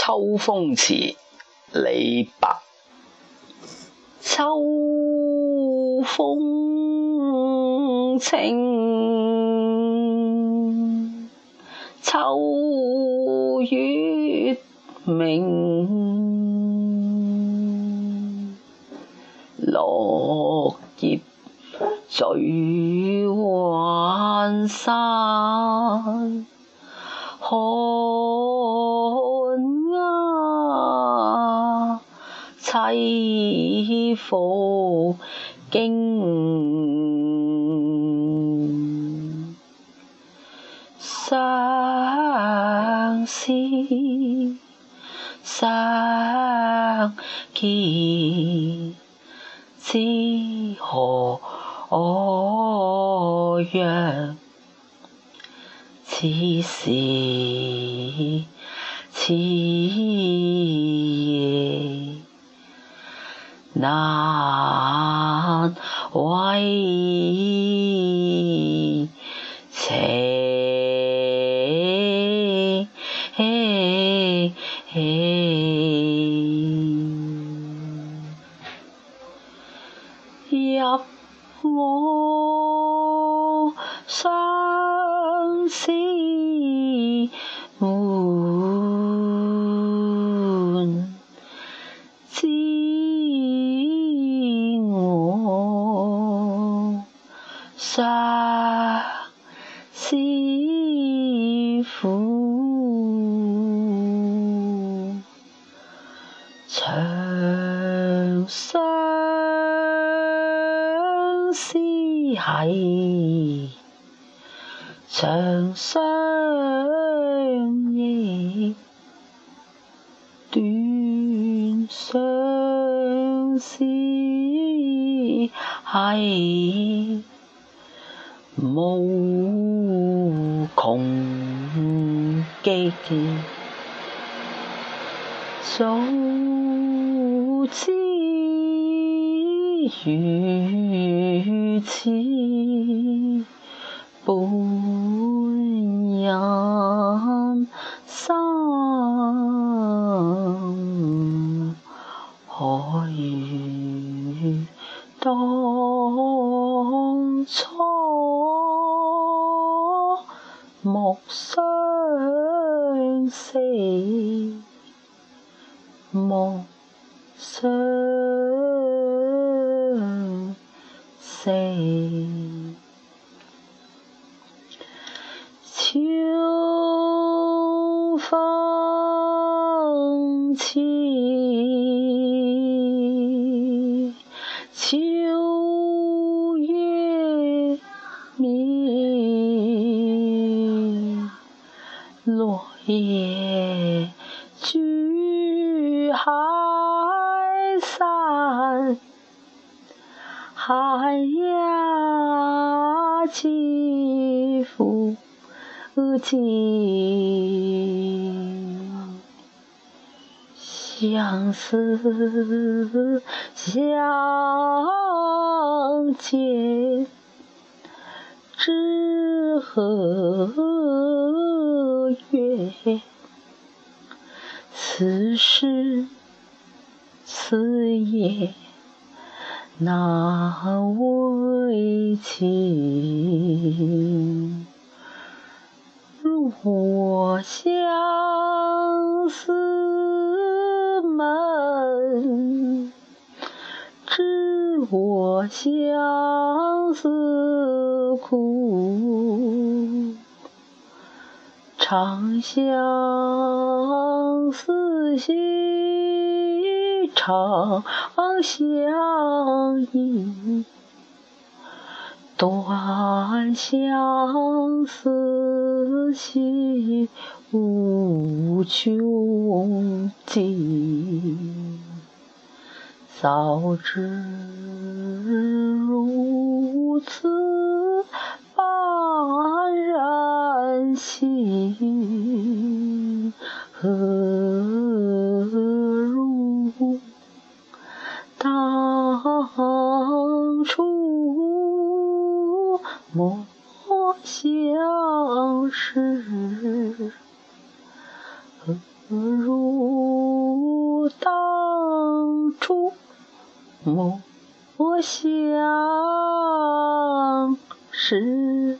秋风词，李白。秋风清，秋月明，落叶随云散。栖复惊，相思相见知何？若？此时此夜难为情。入我相思苦，长相思兮。长相忆，短相思兮，无穷极。早知如此。半人生，何如当初莫相识，莫相识。秋风落叶聚海散，寒鸦栖复。尽相思相见知何？此时此夜难为情。我相思门，知我相思苦。长相思兮长相忆。短相思兮无穷尽，早知如此黯然心，相识，何如当初梦想时。